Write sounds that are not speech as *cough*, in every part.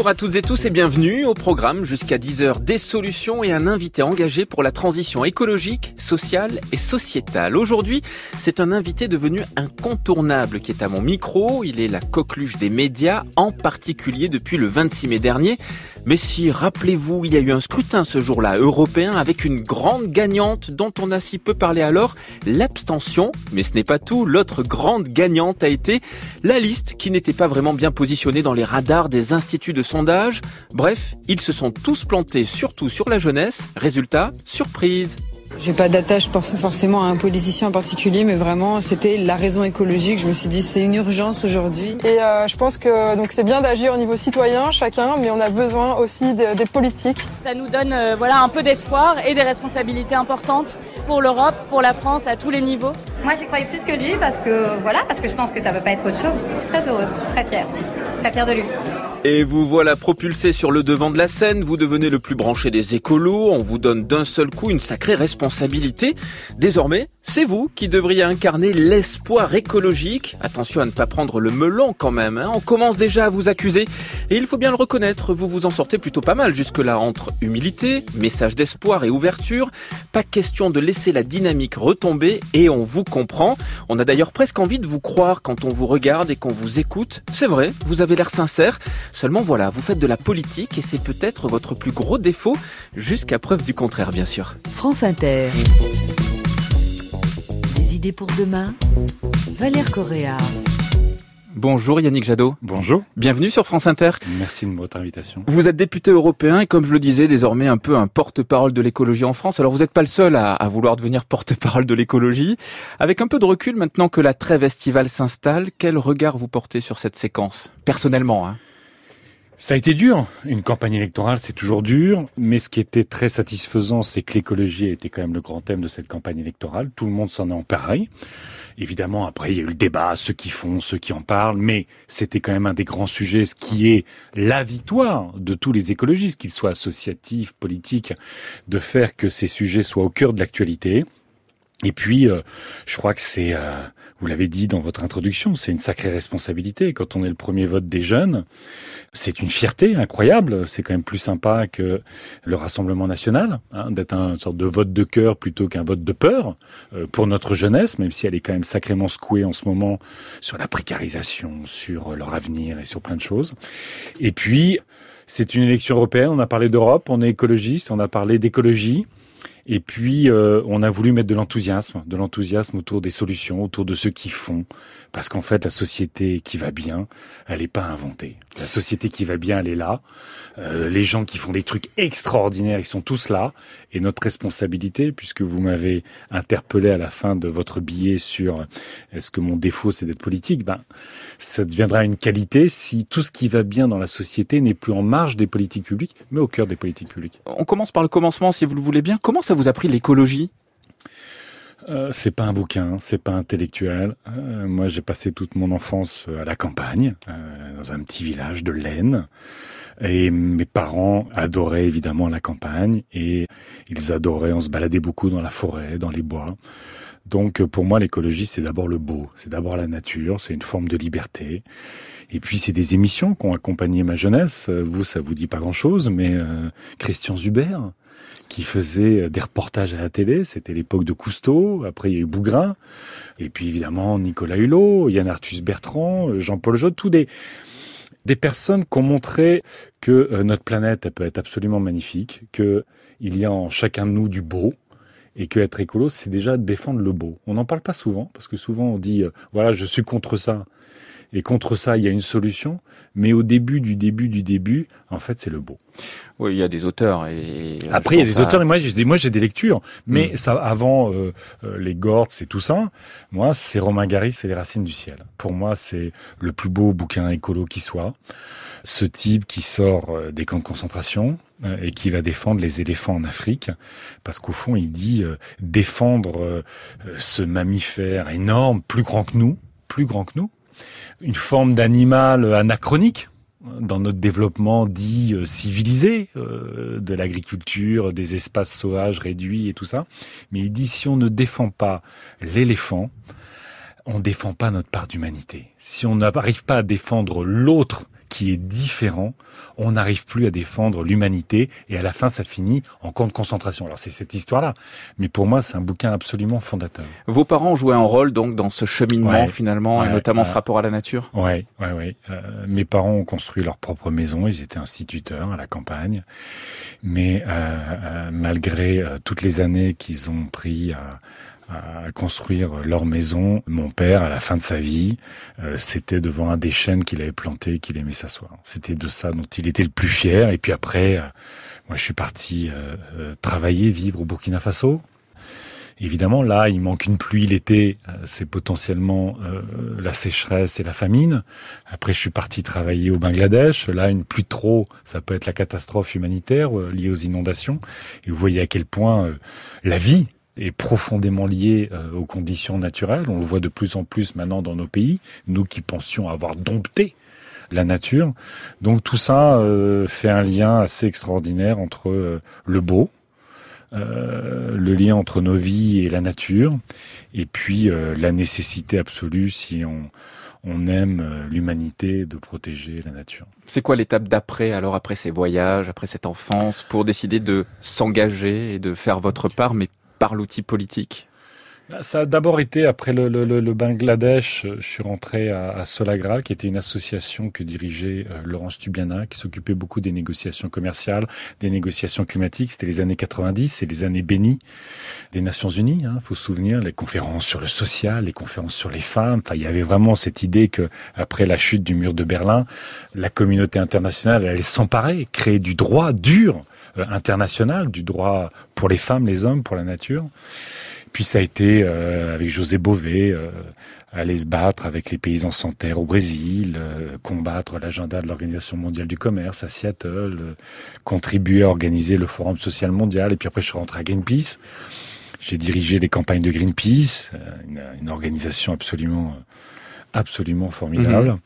Bonjour à toutes et tous et bienvenue au programme jusqu'à 10h des solutions et un invité engagé pour la transition écologique, sociale et sociétale. Aujourd'hui, c'est un invité devenu incontournable qui est à mon micro. Il est la coqueluche des médias, en particulier depuis le 26 mai dernier. Mais si, rappelez-vous, il y a eu un scrutin ce jour-là européen avec une grande gagnante dont on a si peu parlé alors, l'abstention. Mais ce n'est pas tout, l'autre grande gagnante a été la liste qui n'était pas vraiment bien positionnée dans les radars des instituts de sondage. Bref, ils se sont tous plantés surtout sur la jeunesse. Résultat, surprise. J'ai pas d'attache forcément à un politicien en particulier, mais vraiment c'était la raison écologique. Je me suis dit c'est une urgence aujourd'hui. Et euh, je pense que donc c'est bien d'agir au niveau citoyen chacun, mais on a besoin aussi des politiques. Ça nous donne euh, voilà un peu d'espoir et des responsabilités importantes pour l'Europe, pour la France à tous les niveaux. Moi j'y croyais plus que lui parce que voilà parce que je pense que ça peut pas être autre chose. Je suis très heureuse, très fière, très fière de lui. Et vous voilà propulsé sur le devant de la scène, vous devenez le plus branché des écolos, on vous donne d'un seul coup une sacrée responsabilité. Désormais, c'est vous qui devriez incarner l'espoir écologique. Attention à ne pas prendre le melon quand même, hein. on commence déjà à vous accuser. Et il faut bien le reconnaître, vous vous en sortez plutôt pas mal jusque-là entre humilité, message d'espoir et ouverture. Pas question de laisser la dynamique retomber et on vous comprend. On a d'ailleurs presque envie de vous croire quand on vous regarde et qu'on vous écoute. C'est vrai, vous avez l'air sincère. Seulement voilà, vous faites de la politique et c'est peut-être votre plus gros défaut, jusqu'à preuve du contraire bien sûr. France Inter. Idées pour demain Valère Correa. Bonjour Yannick Jadot. Bonjour. Bienvenue sur France Inter. Merci de votre invitation. Vous êtes député européen et comme je le disais, désormais un peu un porte-parole de l'écologie en France. Alors vous n'êtes pas le seul à, à vouloir devenir porte-parole de l'écologie. Avec un peu de recul maintenant que la trêve estivale s'installe, quel regard vous portez sur cette séquence? Personnellement, hein ça a été dur. Une campagne électorale, c'est toujours dur. Mais ce qui était très satisfaisant, c'est que l'écologie était quand même le grand thème de cette campagne électorale. Tout le monde s'en est emparé. Évidemment, après, il y a eu le débat, ceux qui font, ceux qui en parlent. Mais c'était quand même un des grands sujets, ce qui est la victoire de tous les écologistes, qu'ils soient associatifs, politiques, de faire que ces sujets soient au cœur de l'actualité. Et puis, euh, je crois que c'est, euh, vous l'avez dit dans votre introduction, c'est une sacrée responsabilité. Quand on est le premier vote des jeunes, c'est une fierté incroyable. C'est quand même plus sympa que le Rassemblement national, hein, d'être un sorte de vote de cœur plutôt qu'un vote de peur euh, pour notre jeunesse, même si elle est quand même sacrément secouée en ce moment sur la précarisation, sur leur avenir et sur plein de choses. Et puis, c'est une élection européenne. On a parlé d'Europe, on est écologiste, on a parlé d'écologie. Et puis, euh, on a voulu mettre de l'enthousiasme, de l'enthousiasme autour des solutions, autour de ceux qui font. Parce qu'en fait, la société qui va bien, elle n'est pas inventée. La société qui va bien, elle est là. Euh, les gens qui font des trucs extraordinaires, ils sont tous là. Et notre responsabilité, puisque vous m'avez interpellé à la fin de votre billet sur est-ce que mon défaut c'est d'être politique, ben ça deviendra une qualité si tout ce qui va bien dans la société n'est plus en marge des politiques publiques, mais au cœur des politiques publiques. On commence par le commencement, si vous le voulez bien. Comment ça vous a pris l'écologie? Euh, c'est pas un bouquin, c'est pas intellectuel. Euh, moi, j'ai passé toute mon enfance à la campagne, euh, dans un petit village de l'Aisne. Et mes parents adoraient évidemment la campagne et ils adoraient, on se baladait beaucoup dans la forêt, dans les bois. Donc pour moi, l'écologie, c'est d'abord le beau, c'est d'abord la nature, c'est une forme de liberté. Et puis c'est des émissions qui ont accompagné ma jeunesse. Vous, ça vous dit pas grand-chose, mais Christian Zuber, qui faisait des reportages à la télé. C'était l'époque de Cousteau. Après, il y a eu Bougrain. Et puis, évidemment, Nicolas Hulot, Yann Arthus Bertrand, Jean-Paul Jod, tous des, personnes qui ont montré que euh, notre planète elle peut être absolument magnifique, que il y a en chacun de nous du beau, et que être écolo, c'est déjà défendre le beau. On n'en parle pas souvent, parce que souvent on dit, euh, voilà, je suis contre ça. Et contre ça, il y a une solution. Mais au début du début du début, en fait, c'est le beau. Oui, il y a des auteurs. Et Après, il y a des auteurs. Et moi, j'ai des, moi, j'ai des lectures. Mais mm. ça, avant euh, euh, les Gordes, c'est tout ça. Moi, c'est Romain Gary, c'est Les Racines du ciel. Pour moi, c'est le plus beau bouquin écolo qui soit. Ce type qui sort euh, des camps de concentration et qui va défendre les éléphants en Afrique, parce qu'au fond, il dit défendre ce mammifère énorme, plus grand que nous, plus grand que nous, une forme d'animal anachronique dans notre développement dit euh, civilisé euh, de l'agriculture, des espaces sauvages réduits et tout ça. Mais il dit si on ne défend pas l'éléphant, on ne défend pas notre part d'humanité. Si on n'arrive pas à défendre l'autre qui est différent, on n'arrive plus à défendre l'humanité et à la fin ça finit en camp de concentration. Alors c'est cette histoire-là, mais pour moi c'est un bouquin absolument fondateur. Vos parents jouaient un rôle donc dans ce cheminement finalement et notamment ce rapport à la nature? Ouais, ouais, ouais. Euh, mes parents ont construit leur propre maison, ils étaient instituteurs à la campagne, mais euh, euh, malgré toutes les années qu'ils ont pris à à construire leur maison. Mon père, à la fin de sa vie, euh, c'était devant un des chênes qu'il avait planté, qu'il aimait s'asseoir. C'était de ça dont il était le plus fier. Et puis après, euh, moi, je suis parti euh, travailler, vivre au Burkina Faso. Évidemment, là, il manque une pluie l'été, c'est potentiellement la sécheresse et la famine. Après, je suis parti travailler au Bangladesh. Là, une pluie trop, ça peut être la catastrophe humanitaire liée aux inondations. Et vous voyez à quel point la vie est profondément lié euh, aux conditions naturelles. On le voit de plus en plus maintenant dans nos pays, nous qui pensions avoir dompté la nature. Donc tout ça euh, fait un lien assez extraordinaire entre euh, le beau, le lien entre nos vies et la nature, et puis la nécessité absolue, si on, on aime l'humanité, de protéger la nature. C'est quoi l'étape d'après, alors après ces voyages, après cette enfance, pour décider de s'engager et de faire votre part, mais par l'outil politique ça a d'abord été après le, Bangladesh, je suis rentré à, à, Solagral, qui était une association que dirigeait euh, Laurence Tubiana, qui s'occupait beaucoup des négociations commerciales, des négociations climatiques. C'était les années 90 et les années bénies des Nations Unies. Il hein, faut se souvenir les conférences sur le social, les conférences sur les femmes. Enfin, il y avait vraiment cette idée que après la chute du mur de Berlin, la communauté internationale allait s'emparer, créer du droit dur euh, international, du droit pour les femmes, les hommes, pour la nature. Puis ça a été euh, avec José Bové, euh, aller se battre avec les paysans sans terre au Brésil, euh, combattre l'agenda de l'Organisation mondiale du commerce à Seattle, contribuer à organiser le Forum social mondial. Et puis après, je suis rentré à Greenpeace. J'ai dirigé les campagnes de Greenpeace, une, une organisation absolument, absolument formidable. Mhm.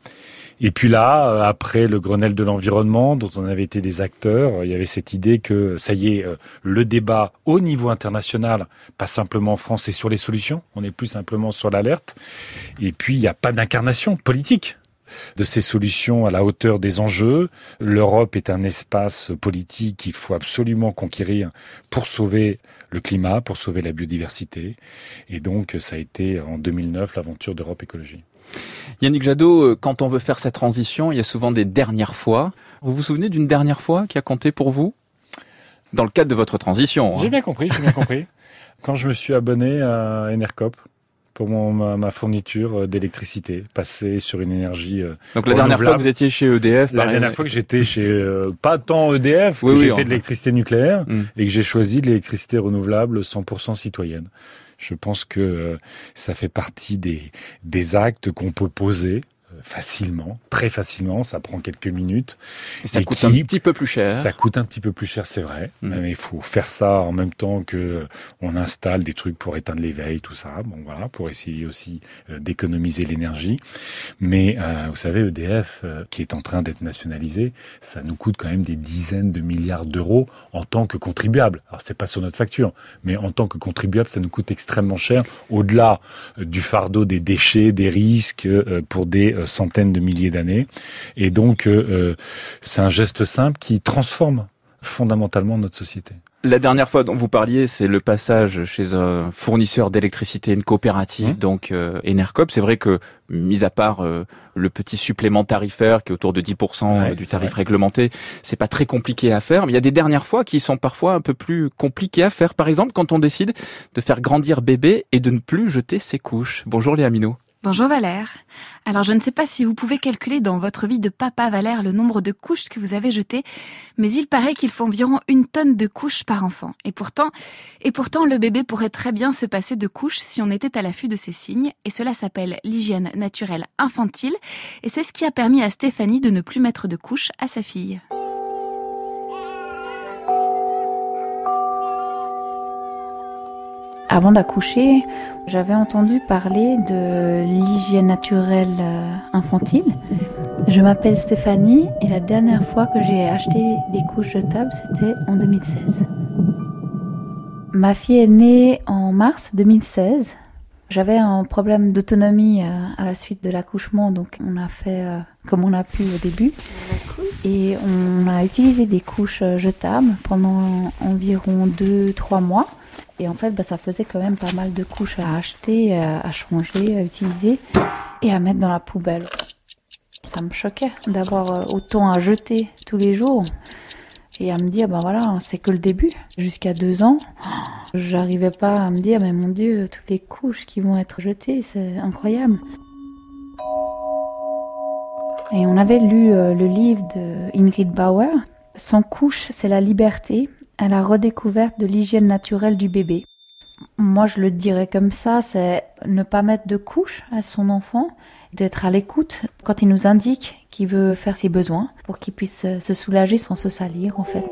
Et puis là, euh, après le Grenelle de l'environnement, dont on avait été des acteurs, il y avait cette idée que ça y est, euh, le débat au niveau international, pas simplement en France, est sur les solutions. On est plus simplement sur l'alerte. Et puis il n'y a pas d'incarnation politique de ces solutions à la hauteur des enjeux. L'Europe est un espace politique qu'il faut absolument conquérir pour sauver le climat, pour sauver la biodiversité. Et donc, ça a été en 2009 l'aventure d'Europe Écologie. Yannick Jadot, euh, quand on veut faire cette transition, il y a souvent des dernières fois. Vous vous souvenez d'une dernière fois qui a compté pour vous? Dans le cadre de votre transition. Hein. J'ai bien compris, j'ai bien compris. *laughs* Quand je me suis abonné à Enercop pour ma, fourniture euh, d'électricité, passer sur une énergie. Euh, Donc la dernière fois que vous étiez chez EDF, la dernière fois que j'étais chez pas tant EDF, que j'étais de l'électricité nucléaire mm. et que j'ai choisi de l'électricité renouvelable 100% citoyenne. Je pense que euh, ça fait partie des, des actes qu'on peut poser facilement, très facilement, ça prend quelques minutes. Et ça coûte un petit peu plus cher. Ça coûte un petit peu plus cher, c'est vrai. Mm. Mais il faut faire ça en même temps que on installe des trucs pour éteindre l'éveil, tout ça. Bon voilà, pour essayer aussi euh, d'économiser l'énergie. Mais euh, vous savez, EDF, euh, qui est en train d'être nationalisé, ça nous coûte quand même des dizaines de milliards d'euros en tant que contribuable. Alors c'est pas sur notre facture, mais en tant que contribuable, ça nous coûte extrêmement cher. Au-delà du fardeau des déchets, des risques pour des centaines de milliers d'années. Et donc, euh, euh, c'est un geste simple qui transforme fondamentalement notre société. La dernière fois dont vous parliez, c'est le passage chez un fournisseur d'électricité, une coopérative, mmh. donc euh, Enercop. C'est vrai que, mis à part le petit supplément tarifaire qui est autour de 10% du tarif réglementé, c'est pas très compliqué à faire. Mais il y a des dernières fois qui sont parfois un peu plus compliquées à faire. Par exemple, quand on décide de faire grandir bébé et de ne plus jeter ses couches. Bonjour Léa Minot. Bonjour Valère. Alors je ne sais pas si vous pouvez calculer dans votre vie de papa Valère le nombre de couches que vous avez jetées, mais il paraît qu'il faut environ une tonne de couches par enfant. Et pourtant, et pourtant le bébé pourrait très bien se passer de couches si on était à l'affût de ces signes, et cela s'appelle l'hygiène naturelle infantile, et c'est ce qui a permis à Stéphanie de ne plus mettre de couches à sa fille. Avant d'accoucher, j'avais entendu parler de l'hygiène naturelle euh, infantile. Je m'appelle Stéphanie et la dernière fois que j'ai acheté des couches jetables, c'était en 2016. Ma fille est née en mars 2016. J'avais un problème d'autonomie euh, à la suite de l'accouchement, donc on a fait euh, comme on a pu au début. Et on a utilisé des couches euh, jetables pendant environ 2-3 mois. Et en fait, bah, ça faisait quand même pas mal de couches à acheter, à changer, à utiliser et à mettre dans la poubelle. Ça me choquait d'avoir autant à jeter tous les jours et à me dire, ben voilà, c'est que le début. Jusqu'à deux ans, j'arrivais pas à me dire, mais mon Dieu, toutes les couches qui vont être jetées, c'est incroyable. Et on avait lu euh, le livre de Ingrid Bauer. Son couche, c'est la liberté à la redécouverte de l'hygiène naturelle du bébé. Moi, je le dirais comme ça, c'est ne pas mettre de couche à son enfant, d'être à l'écoute quand il nous indique qu'il veut faire ses besoins pour qu'il puisse se soulager sans se salir, en fait.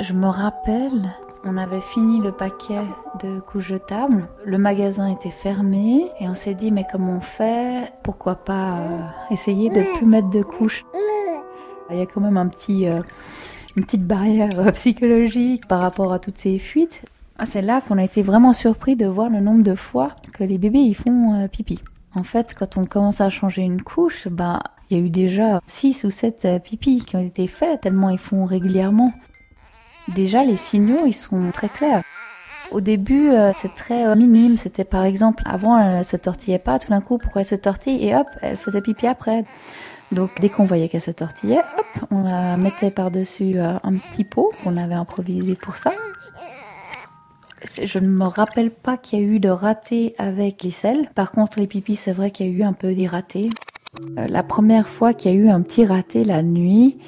Je me rappelle, on avait fini le paquet de couches jetables, le magasin était fermé et on s'est dit mais comment on fait? Pourquoi pas euh, essayer de plus mettre de couches? Il y a quand même un petit, euh, une petite barrière euh, psychologique par rapport à toutes ces fuites. Ah, c'est là qu'on a été vraiment surpris de voir le nombre de fois que les bébés ils font pipi. En fait, quand on commence à changer une couche, bah il y a eu déjà 6 ou 7 euh, pipis qui ont été faits tellement ils font régulièrement. Déjà les signaux ils sont très clairs. Au début, euh, c'est très minime. C'était par exemple, avant, elle se tortillait pas. Tout d'un coup, pourquoi elle se tortille? Et hop, elle faisait pipi après. Donc, dès qu'on voyait qu'elle se tortillait, hop, on la mettait par-dessus un petit pot qu'on avait improvisé pour ça je ne me rappelle pas qu'il y a eu de raté avec les selles. Par contre, les pipis, c'est vrai qu'il y a eu un peu des ratés. Euh, la première fois qu'il y a eu un petit raté la nuit,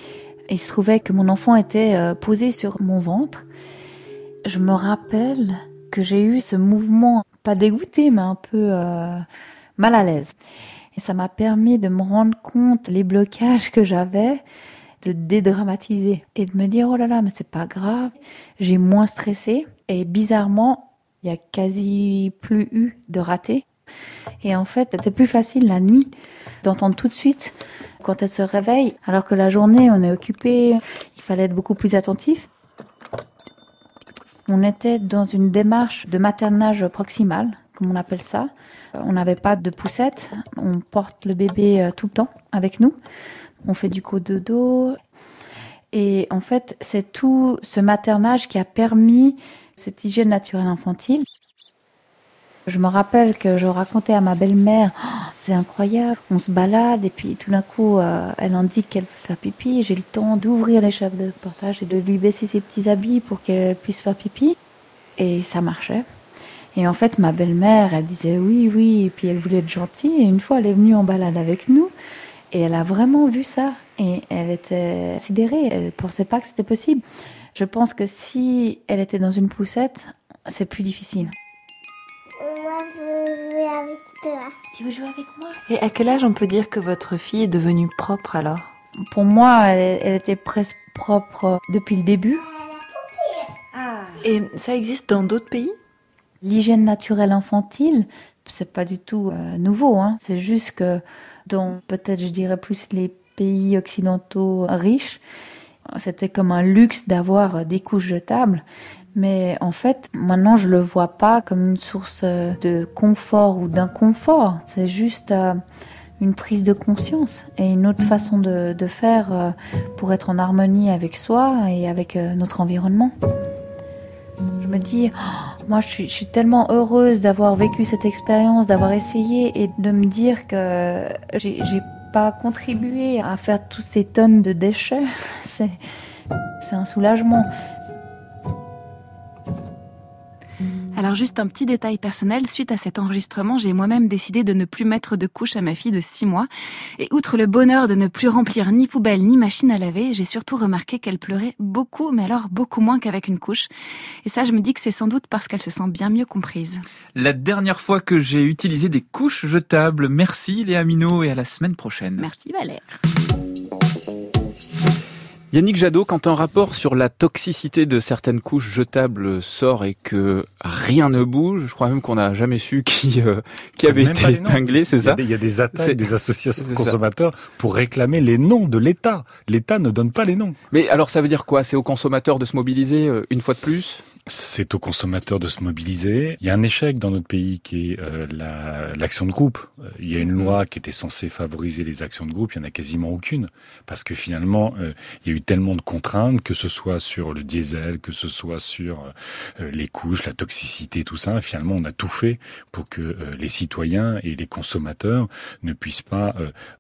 il se trouvait que mon enfant était euh, posé sur mon ventre. Je me rappelle que j'ai eu ce mouvement, pas dégoûté, mais un peu euh, mal à l'aise. Et ça m'a permis de me rendre compte les blocages que j'avais de dédramatiser et de me dire oh là là mais c'est pas grave j'ai moins stressé et bizarrement il y a quasi plus eu de ratés et en fait c'était plus facile la nuit d'entendre tout de suite quand elle se réveille alors que la journée on est occupé il fallait être beaucoup plus attentif on était dans une démarche de maternage proximal comme on appelle ça on n'avait pas de poussette on porte le bébé euh, tout le temps avec nous on fait du cododo. Et en fait, c'est tout ce maternage qui a permis cette hygiène naturelle infantile. Je me rappelle que je racontais à ma belle-mère, oh, c'est incroyable, on se balade et puis tout d'un coup, euh, elle indique qu'elle veut faire pipi. J'ai le temps d'ouvrir chefs de portage et de lui baisser ses petits habits pour qu'elle puisse faire pipi. Et ça marchait. Et en fait, ma belle-mère, elle disait oui, oui, et puis elle voulait être gentille. Et une fois, elle est venue en balade avec nous. Et elle a vraiment vu ça. Et elle était sidérée. Elle ne pensait pas que c'était possible. Je pense que si elle était dans une poussette, c'est plus difficile. Avec toi. Tu veux jouer avec moi? Et à quel âge on peut dire que votre fille est devenue propre alors? Pour moi, elle, était presque propre depuis le début. Ah. Et ça existe dans d'autres pays? L'hygiène naturelle infantile, c'est pas du tout euh, nouveau. Hein. C'est juste que dans peut-être je dirais plus les pays occidentaux riches. C'était comme un luxe d'avoir des couches jetables. Mais en fait, maintenant, je le vois pas comme une source de confort ou d'inconfort. C'est juste euh, une prise de conscience et une autre façon de, faire euh, pour être en harmonie avec soi et avec euh, notre environnement. Je me dis, oh, moi je suis, je suis, tellement heureuse d'avoir vécu cette expérience, d'avoir essayé et de me dire que j'ai pas contribué à faire toutes ces tonnes de déchets. *laughs* C'est un soulagement. Alors juste un petit détail personnel, suite à cet enregistrement, j'ai moi-même décidé de ne plus mettre de couche à ma fille de 6 mois. Et outre le bonheur de ne plus remplir ni poubelle ni machine à laver, j'ai surtout remarqué qu'elle pleurait beaucoup, mais alors beaucoup moins qu'avec une couche. Et ça, je me dis que c'est sans doute parce qu'elle se sent bien mieux comprise. La dernière fois que j'ai utilisé des couches jetables, merci Léa Minot et à la semaine prochaine. Merci Valère. Yannick Jadot, quand un rapport sur la toxicité de certaines couches jetables sort et que rien ne bouge, je crois même qu'on n'a jamais su qui euh, qui avait été épinglé, c'est ça Il y a des attaques des associations de consommateurs pour réclamer les noms de l'État. L'État ne donne pas les noms. Mais alors ça veut dire quoi? C'est aux consommateurs de se mobiliser euh, une fois de plus? C'est aux consommateurs de se mobiliser. Il y a un échec dans notre pays qui est euh, l'action de groupe. Euh, il y a une loi qui était censée favoriser les actions de groupe, il y en a quasiment aucune, parce que finalement, euh, il y a eu tellement de contraintes, que ce soit sur le diesel, que ce soit sur les couches, la toxicité, tout ça. Finalement, on a tout fait pour que les citoyens et les consommateurs ne puissent pas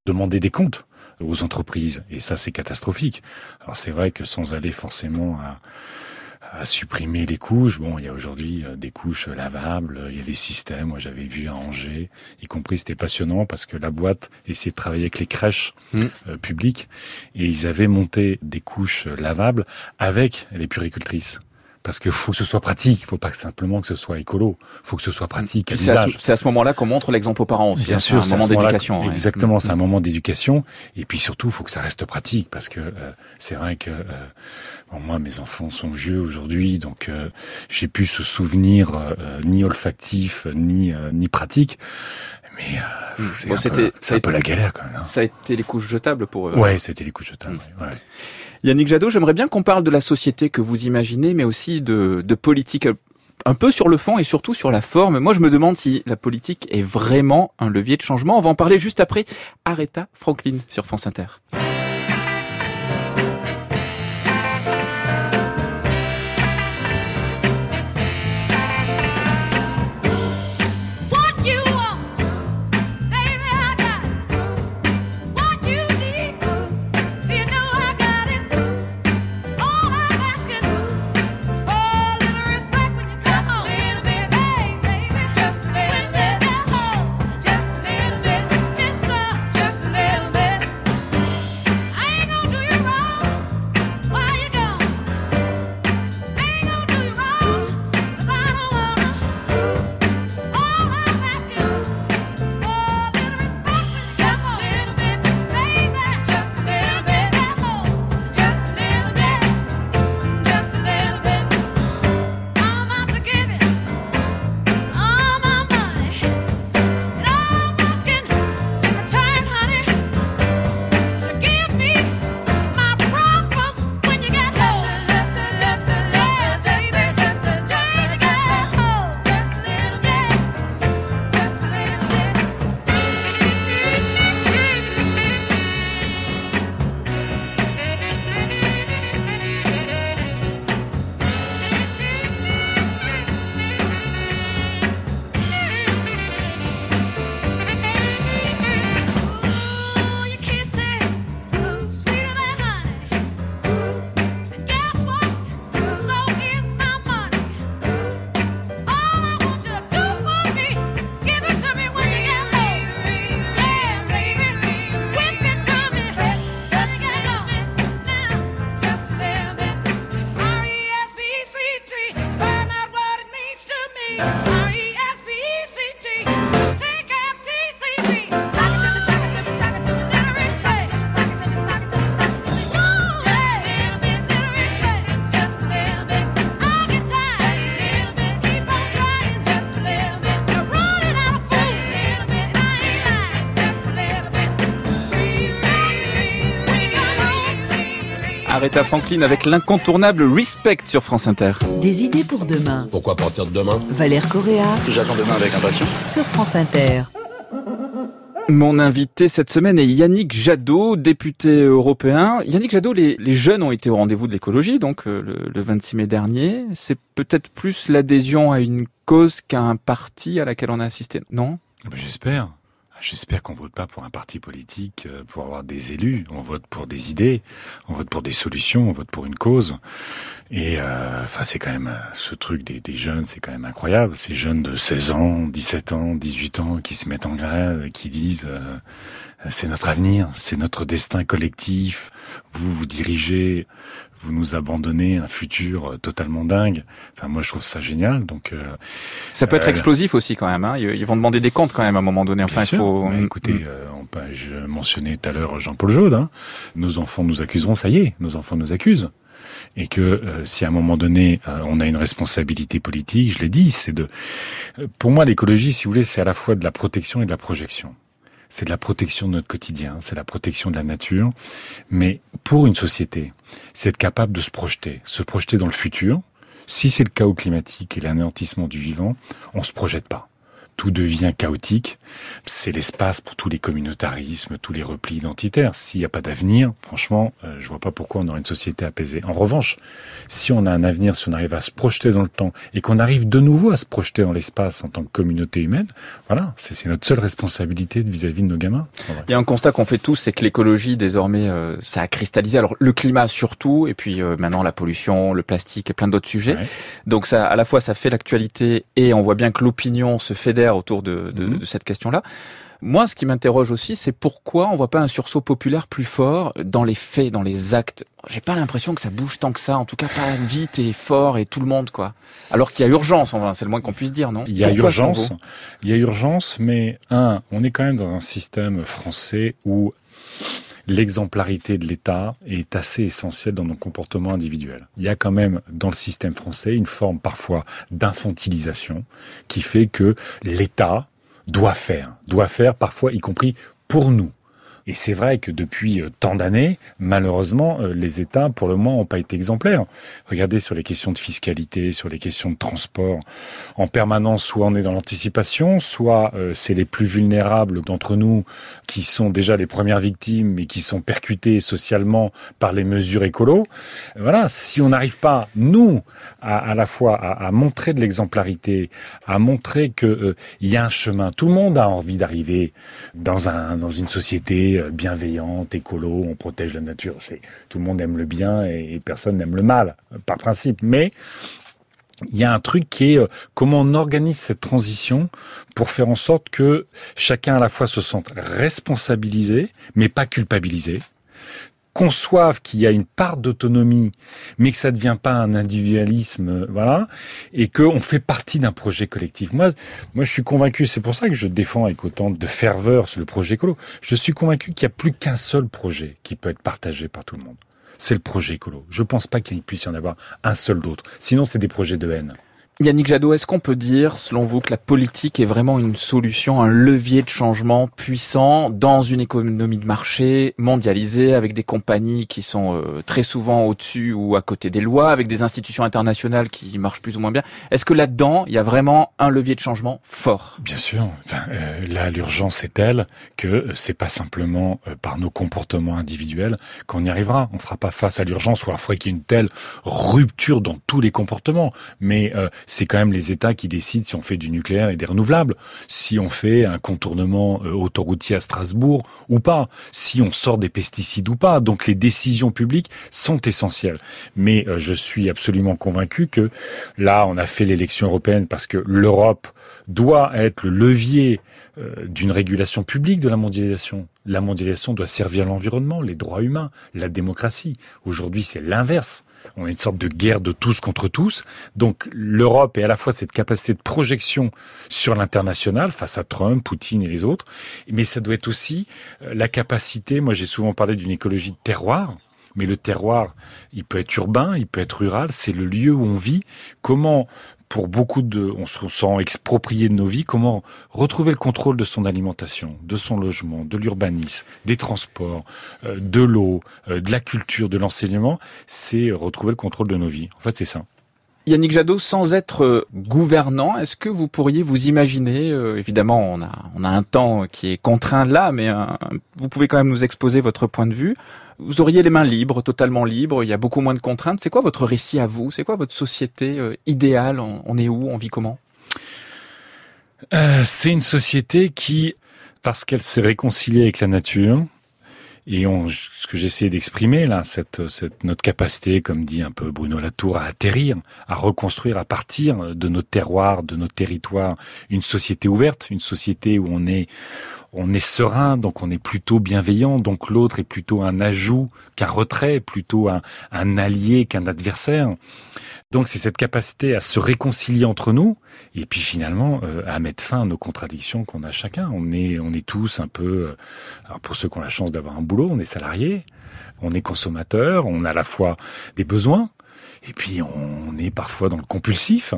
demander des comptes aux entreprises. Et ça, c'est catastrophique. Alors c'est vrai que sans aller forcément à à supprimer les couches. Bon, il y a aujourd'hui euh, des couches lavables, il y a des systèmes. Moi, j'avais vu à Angers, y compris, c'était passionnant parce que la boîte essayait de travailler avec les crèches mmh. euh, publiques et ils avaient monté des couches lavables avec les puricultrices parce qu'il faut que ce soit pratique. Il ne faut pas simplement que ce soit écolo. Il faut que ce soit pratique. C'est à, ce, moment-là qu'on montre l'exemple aux parents aussi. Bien hein, sûr, c'est un moment d'éducation. Exactement, c'est un mm. moment d'éducation. Et puis surtout, il faut que ça reste pratique parce que euh, c'est vrai que euh, bon, moi, mes enfants sont vieux aujourd'hui, donc euh, j'ai pu ce souvenir ni olfactif ni ni pratique. Mais mm. c'est bon, un, un, peu la galère quand même. Hein. Ça a été les couches jetables pour eux. Ouais, c'était les couches jetables. Mm. Ouais. Yannick Jadot, j'aimerais bien qu'on parle de la société que vous imaginez, mais aussi de, politique un peu sur le fond et surtout sur la forme. Moi, je me demande si la politique est vraiment un levier de changement. On va en parler juste après Aretha Franklin sur France Inter. Aretha Franklin avec l'incontournable Respect sur France Inter. Des idées pour demain. Pourquoi partir de demain? Valère Correa. J'attends demain avec impatience. Sur France Inter. Mon invité cette semaine est Yannick Jadot, député européen. Yannick Jadot, les, jeunes ont été au rendez-vous de l'écologie, donc euh, le, le 26 mai dernier. C'est peut-être plus l'adhésion à une cause qu'à un parti à laquelle on a assisté, non? Ah ben, J'espère. J'espère qu'on vote pas pour un parti politique euh, pour avoir des élus. On vote pour des idées, on vote pour des solutions, on vote pour une cause. Et euh, enfin, c'est quand même ce truc des, des jeunes, c'est quand même incroyable. Ces jeunes de 16 ans, 17 ans, 18 ans qui se mettent en grève, qui disent euh, c'est notre avenir, c'est notre destin collectif. Vous vous dirigez vous nous abandonnez un futur euh, totalement dingue. Enfin, moi, je trouve ça génial. Donc, euh, ça peut être euh, explosif aussi quand même. Hein. Ils vont demander des comptes quand même à un moment donné. Enfin, il faut. écoutez, mm. on peut, je mentionnais tout à l'heure Jean-Paul Jaude. Hein. Nos enfants nous accuseront. Ça y est, nos enfants nous accusent. Et que si à un moment donné on a une responsabilité politique, je l'ai dit, c'est de. Pour moi, l'écologie, si vous voulez, c'est à la fois de la protection et de la projection c'est de la protection de notre quotidien, c'est la protection de la nature. Mais pour une société, c'est être capable de se projeter, se projeter dans le futur, Si c'est le chaos climatique et l'anéantissement du vivant, on se projette pas tout devient chaotique. C'est l'espace pour tous les communautarismes, tous les replis identitaires. S'il n'y a pas d'avenir, franchement, euh, je vois pas pourquoi on aurait une société apaisée. En revanche, si on a un avenir, si on arrive à se projeter dans le temps et qu'on arrive de nouveau à se projeter dans l'espace en tant que communauté humaine, voilà, c'est notre seule responsabilité vis-à-vis de nos gamins. Il y a un constat qu'on fait tous, c'est que l'écologie, désormais, euh, ça a cristallisé. Alors, le climat surtout, et puis euh, maintenant la pollution, le plastique et plein d'autres sujets. Donc, ça, à la fois, ça fait l'actualité et on voit bien que l'opinion se fédère autour de, Mhm. de cette question-là. Moi, ce qui m'interroge aussi, c'est pourquoi on voit pas un sursaut populaire plus fort dans les faits, dans les actes? J'ai pas l'impression que ça bouge tant que ça, en tout cas pas vite et fort et tout le monde, quoi. Alors qu'il y a urgence, enfin, c'est le moins qu'on puisse dire, non? Il y a Pourquoi urgence. Il y a urgence, mais un, on est quand même dans un système français où l'exemplarité de l'État est assez essentielle dans nos comportements individuels. Il y a quand même dans le système français une forme parfois d'infantilisation qui fait que l'État doit faire, doit faire parfois y compris pour nous. Et c'est vrai que depuis euh, tant d'années, malheureusement, euh, les États, pour le moment, n'ont pas été exemplaires. Regardez sur les questions de fiscalité, sur les questions de transport. En permanence, soit on est dans l'anticipation, soit euh, c'est les plus vulnérables d'entre nous qui sont déjà les premières victimes, mais qui sont percutés socialement par les mesures écolo. Voilà, si on n'arrive pas, nous, à, à la fois à, montrer de l'exemplarité, à montrer que euh, y a un chemin, tout le monde a envie d'arriver dans un dans une société euh, bienveillante, écolo, on protège la nature. C'est tout le monde aime le bien et, personne n'aime le mal par principe. Mais il y a un truc qui est euh, comment on organise cette transition pour faire en sorte que chacun à la fois se sente responsabilisé, mais pas culpabilisé conçoivent qu'il y a une part d'autonomie, mais que ça ne devient pas un individualisme, euh, voilà, et qu'on fait partie d'un projet collectif. Moi, moi, je suis convaincu, c'est pour ça que je défends avec autant de ferveur le projet écolo. Je suis convaincu qu'il n'y a plus qu'un seul projet qui peut être partagé par tout le monde. C'est le projet écolo. Je pense pas qu'il puisse y en avoir un seul d'autre. Sinon, c'est des projets de haine. Yannick Jadot, est-ce qu'on peut dire, selon vous, que la politique est vraiment une solution, un levier de changement puissant dans une économie de marché mondialisée, avec des compagnies qui sont euh, très souvent au-dessus ou à côté des lois, avec des institutions internationales qui marchent plus ou moins bien? Est-ce que là-dedans, il y a vraiment un levier de changement fort? Bien sûr. Enfin, euh, là, l'urgence est telle que c'est pas simplement euh, par nos comportements individuels qu'on y arrivera. On fera pas face à l'urgence ou alors il faudrait qu'il y ait une telle rupture dans tous les comportements. Mais euh, c'est quand même les États qui décident si on fait du nucléaire et des renouvelables, si on fait un contournement euh, autoroutier à Strasbourg ou pas, si on sort des pesticides ou pas. Donc les décisions publiques sont essentielles. Mais euh, je suis absolument convaincu que là, on a fait l'élection européenne parce que l'Europe doit être le levier euh, d'une régulation publique de la mondialisation. La mondialisation doit servir l'environnement, les droits humains, la démocratie. Aujourd'hui, c'est l'inverse. On a une sorte de guerre de tous contre tous. Donc l'Europe est à la fois cette capacité de projection sur l'international face à Trump, Poutine et les autres, mais ça doit être aussi euh, la capacité, moi j'ai souvent parlé d'une écologie de terroir, mais le terroir, il peut être urbain, il peut être rural, c'est le lieu où on vit. Comment pour beaucoup de, on se sent exproprié de nos vies, comment retrouver le contrôle de son alimentation, de son logement, de l'urbanisme, des transports, euh, de l'eau, euh, de la culture, de l'enseignement, c'est retrouver le contrôle de nos vies. En fait, c'est ça. Yannick Jadot, sans être euh, gouvernant, est-ce que vous pourriez vous imaginer, évidemment on a, on a un temps qui est contraint là, mais vous pouvez quand même nous exposer votre point de vue, vous auriez les mains libres, totalement libres, il y a beaucoup moins de contraintes, c'est quoi votre récit à vous? C'est quoi votre société euh, idéale? On, est où? On vit comment? Euh, c'est une société qui, parce qu'elle s'est réconciliée avec la nature, et ce que j'essayais d'exprimer là, cette, cette notre capacité, comme dit un peu Bruno Latour, à atterrir, à reconstruire à partir de nos terroirs, de nos territoires, une société ouverte, une société où on est on est serein, donc on est plutôt bienveillant, donc l'autre est plutôt un ajout qu'un retrait, plutôt un, un allié qu'un adversaire. Donc c'est cette capacité à se réconcilier entre nous et puis finalement euh, à mettre fin à nos contradictions qu'on a chacun. On est on est tous un peu euh, alors pour ceux qui ont la chance d'avoir un boulot, on est salarié, on est consommateur, on a à la fois des besoins Et puis on est parfois dans le compulsif.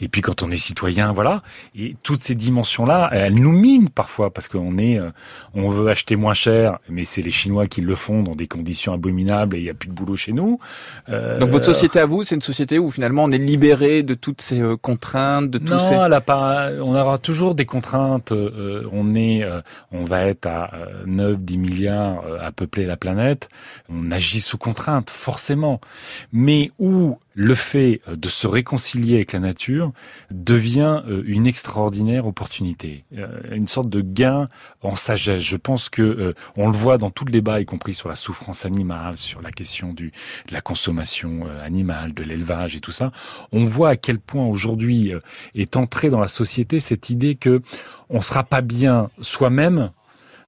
Et puis quand on est citoyen, voilà. Et toutes ces dimensions-là, elles nous minent parfois parce qu'on est, euh, on veut acheter moins cher, mais c'est les Chinois qui le font dans des conditions abominables et il n'y a plus de boulot chez nous. Euh... Donc votre société à vous, c'est une société où finalement on est libéré de toutes ces euh, contraintes, de tous non, ces. pas. On aura toujours des contraintes. Euh, on est, on va être à 9, 10 milliards à peupler la planète. On agit sous contrainte, forcément. Mais où le fait de se réconcilier avec la nature devient euh, une extraordinaire opportunité, euh, une sorte de gain en sagesse. Je pense que euh, on le voit dans tout le débat, y compris sur la souffrance animale, sur la question du, de la consommation animale, de l'élevage et tout ça. On voit à quel point aujourd'hui est entrée dans la société cette idée que on sera pas bien soi-même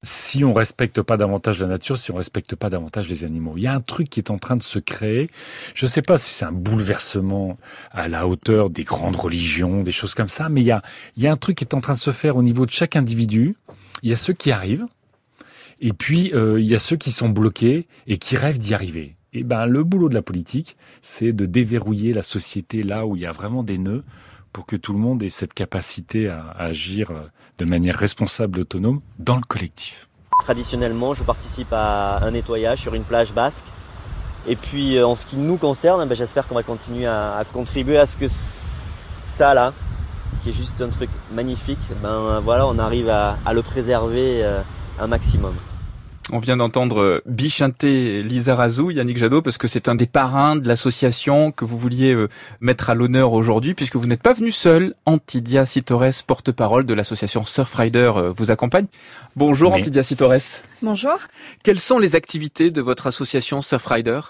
si on respecte pas davantage la nature, si on respecte pas davantage les animaux. Il y a un truc qui est en train de se créer. Je ne sais pas si c'est un bouleversement à la hauteur des grandes religions, des choses comme ça, mais il y a, il y a un truc qui est en train de se faire au niveau de chaque individu. Il y a ceux qui arrivent, et puis euh, il y a ceux qui sont bloqués et qui rêvent d'y arriver. Et ben le boulot de la politique, c'est de déverrouiller la société là où il y a vraiment des nœuds pour que tout le monde ait cette capacité à, à agir euh, de manière responsable et autonome dans le collectif. Traditionnellement, je participe à un nettoyage sur une plage basque. Et puis euh, en ce qui nous concerne, ben, j'espère qu'on va continuer à, contribuer à ce que ça là, qui est juste un truc magnifique, ben voilà, on arrive à, à le préserver euh, un maximum. On vient d'entendre euh, Bichinté Lizarazu, Yannick Jadot, parce que c'est un des parrains de l'association que vous vouliez euh, mettre à l'honneur aujourd'hui, puisque vous n'êtes pas venu seul. Antidia Sitores, porte-parole de l'association Surfrider, euh, vous accompagne. Bonjour oui. Antidia Sitores. Bonjour. Quelles sont les activités de votre association Surfrider?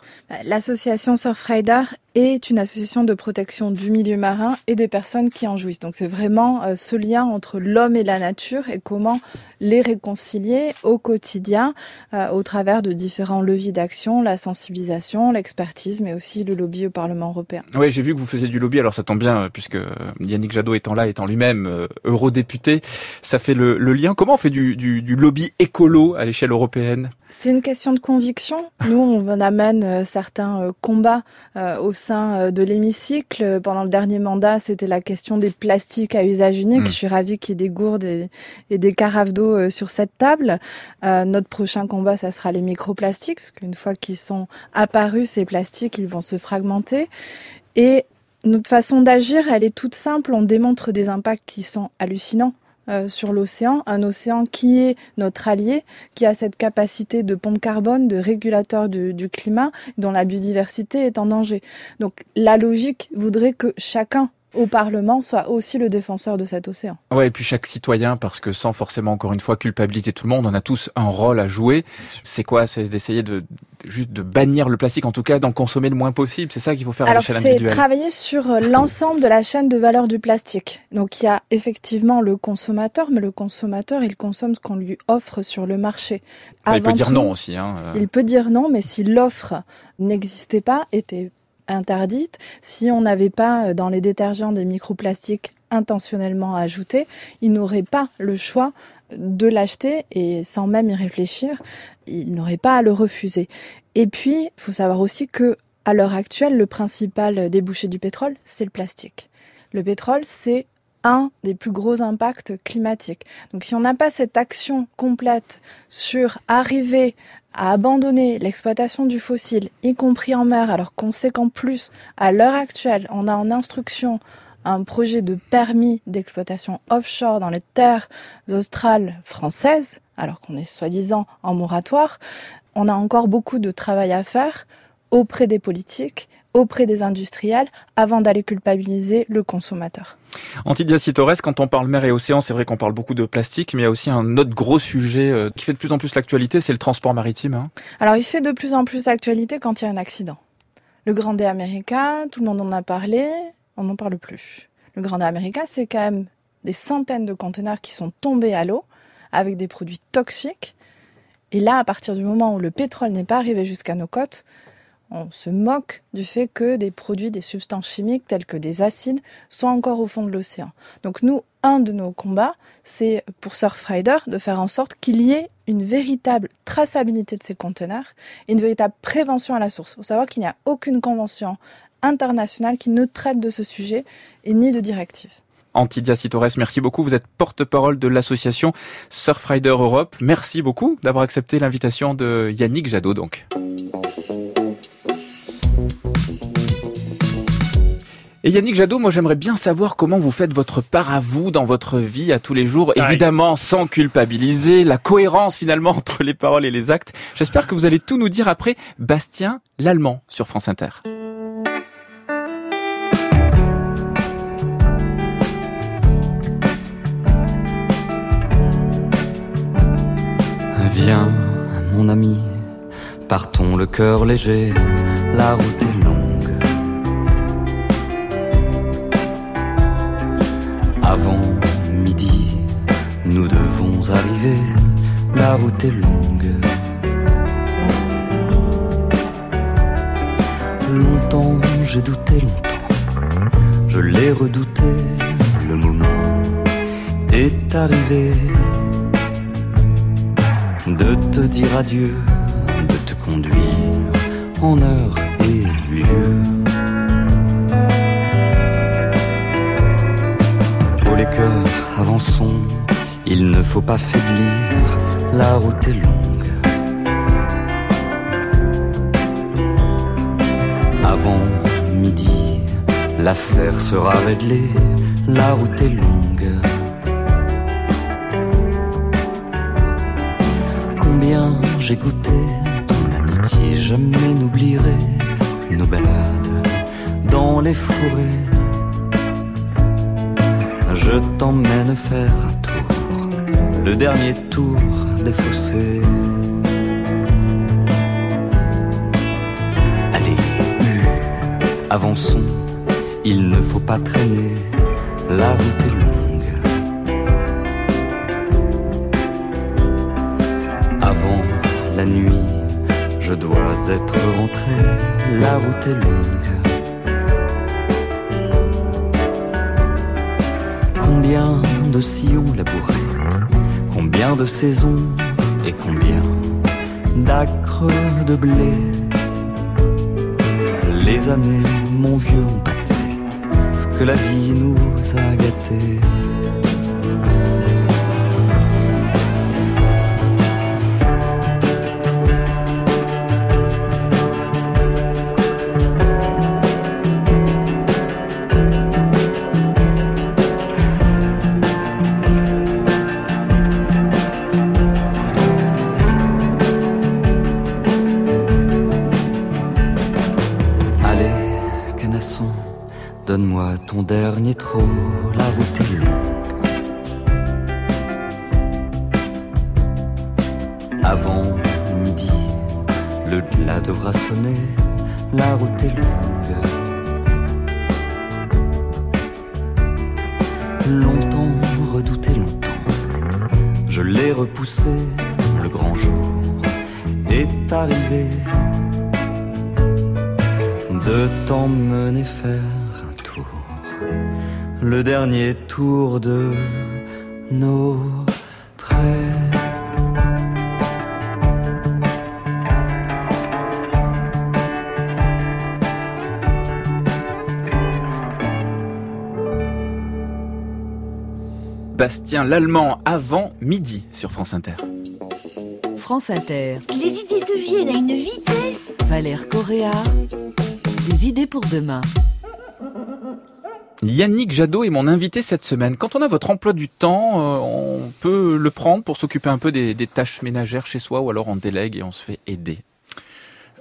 L'association Surfrider est une association de protection du milieu marin et des personnes qui en jouissent. Donc c'est vraiment euh, ce lien entre l'homme et la nature et comment les réconcilier au quotidien euh, au travers de différents leviers d'action, la sensibilisation, l'expertise, mais aussi le lobby au Parlement européen. Oui, j'ai vu que vous faisiez du lobby, alors ça tombe bien, puisque Yannick Jadot étant là, étant lui-même euh, eurodéputé, ça fait le, le, lien. Comment on fait du, du, du lobby écolo à l'échelle européenne? C'est une question de conviction. Nous, on amène euh, certains euh, combats euh, au sein de l'hémicycle. Pendant le dernier mandat, c'était la question des plastiques à usage unique. Mmh. Je suis ravie qu'il y ait des gourdes et, et des carafes d'eau sur cette table. notre prochain combat, ça sera les microplastiques, parce qu'une fois qu'ils sont apparus, ces plastiques, ils vont se fragmenter. Et notre façon d'agir, elle est toute simple. On démontre des impacts qui sont hallucinants. Euh, sur l'océan, un océan qui est notre allié, qui a cette capacité de pompe carbone, de régulateur du, du, climat, dont la biodiversité est en danger. Donc la logique voudrait que chacun au Parlement soit aussi le défenseur de cet océan. Ouais, et puis chaque citoyen, parce que sans forcément encore une fois culpabiliser tout le monde, on a tous un rôle à jouer. C'est quoi? C'est d'essayer de juste de bannir le plastique, en tout cas d'en consommer le moins possible. C'est ça qu'il faut faire à l'échelle individuelle. C'est travailler sur l'ensemble de la chaîne de valeur du plastique. Donc il y a effectivement le consommateur, mais le consommateur, il consomme ce qu'on lui offre sur le marché. Avant il peut dire tout, non aussi. Hein. Il peut dire non, mais si l'offre n'existait pas, était interdite, si on n'avait pas dans les détergents des microplastiques intentionnellement ajoutés, il n'aurait pas le choix de l'acheter et sans même y réfléchir, il n'aurait pas à le refuser. Et puis, il faut savoir aussi que à l'heure actuelle, le principal débouché du pétrole, c'est le plastique. Le pétrole, c'est un des plus gros impacts climatiques. Donc si on n'a pas cette action complète sur arriver à abandonner l'exploitation du fossile, y compris en mer, alors qu'on sait qu'en plus, à l'heure actuelle, on a en instruction un projet de permis d'exploitation offshore dans les terres australes françaises, alors qu'on est soi-disant en moratoire, on a encore beaucoup de travail à faire auprès des politiques, auprès des industriels, avant d'aller culpabiliser le consommateur. Antidia Torres, quand on parle mer et océan, c'est vrai qu'on parle beaucoup de plastique, mais il y a aussi un autre gros sujet euh, qui fait de plus en plus l'actualité, c'est le transport maritime. Hein. Alors il fait de plus en plus l'actualité quand il y a un accident. Le Grand Day américain, tout le monde en a parlé, on n'en parle plus. Le Grand Day américain, c'est quand même des centaines de conteneurs qui sont tombés à l'eau avec des produits toxiques. Et là, à partir du moment où le pétrole n'est pas arrivé jusqu'à nos côtes, on se moque du fait que des produits, des substances chimiques telles que des acides soient encore au fond de l'océan. Donc nous, un de nos combats, c'est pour Surfrider de faire en sorte qu'il y ait une véritable traçabilité de ces conteneurs et une véritable prévention à la source. Il faut savoir qu'il n'y a aucune convention internationale qui ne traite de ce sujet et ni de directive. Antidia Torres, merci beaucoup. Vous êtes porte-parole de l'association Surfrider Europe. Merci beaucoup d'avoir accepté l'invitation de Yannick Jadot. Et Yannick Jadot, moi j'aimerais bien savoir comment vous faites votre part à vous dans votre vie à tous les jours, évidemment sans culpabiliser, la cohérence finalement *laughs* entre les paroles et les actes. J'espère que vous allez tout nous dire après Bastien l'Allemand sur France Inter. Viens, mon ami, partons le cœur léger, la route est longue. Avant midi, nous devons arriver, la route est longue. Longtemps j'ai douté, longtemps, je l'ai redouté, le moment est arrivé de te dire adieu, de te conduire en heure lieu. Oh les cœurs, avançons, il ne faut pas faiblir, la route est longue. Avant midi, l'affaire sera réglée, la route est longue. Combien j'ai goûté ton amitié, jamais n'oublierai les forêts. Je t'emmène faire un tour, le dernier tour des fossés. Allez, avançons, il ne faut pas traîner, la route est longue. Avant la nuit, je dois être rentré, la route est longue. Combien de saisons et combien d'acres de blé. Les années, mon vieux, ont passé, ce que la vie nous a gâtés. Bastien l'Allemand avant midi sur France Inter. France Inter. Les idées deviennent à une vitesse. Valère Correa. Des idées pour demain. Yannick Jadot est mon invité cette semaine. Quand on a votre emploi du temps, euh, on peut le prendre pour s'occuper un peu des, des tâches ménagères chez soi ou alors on délègue et on se fait aider.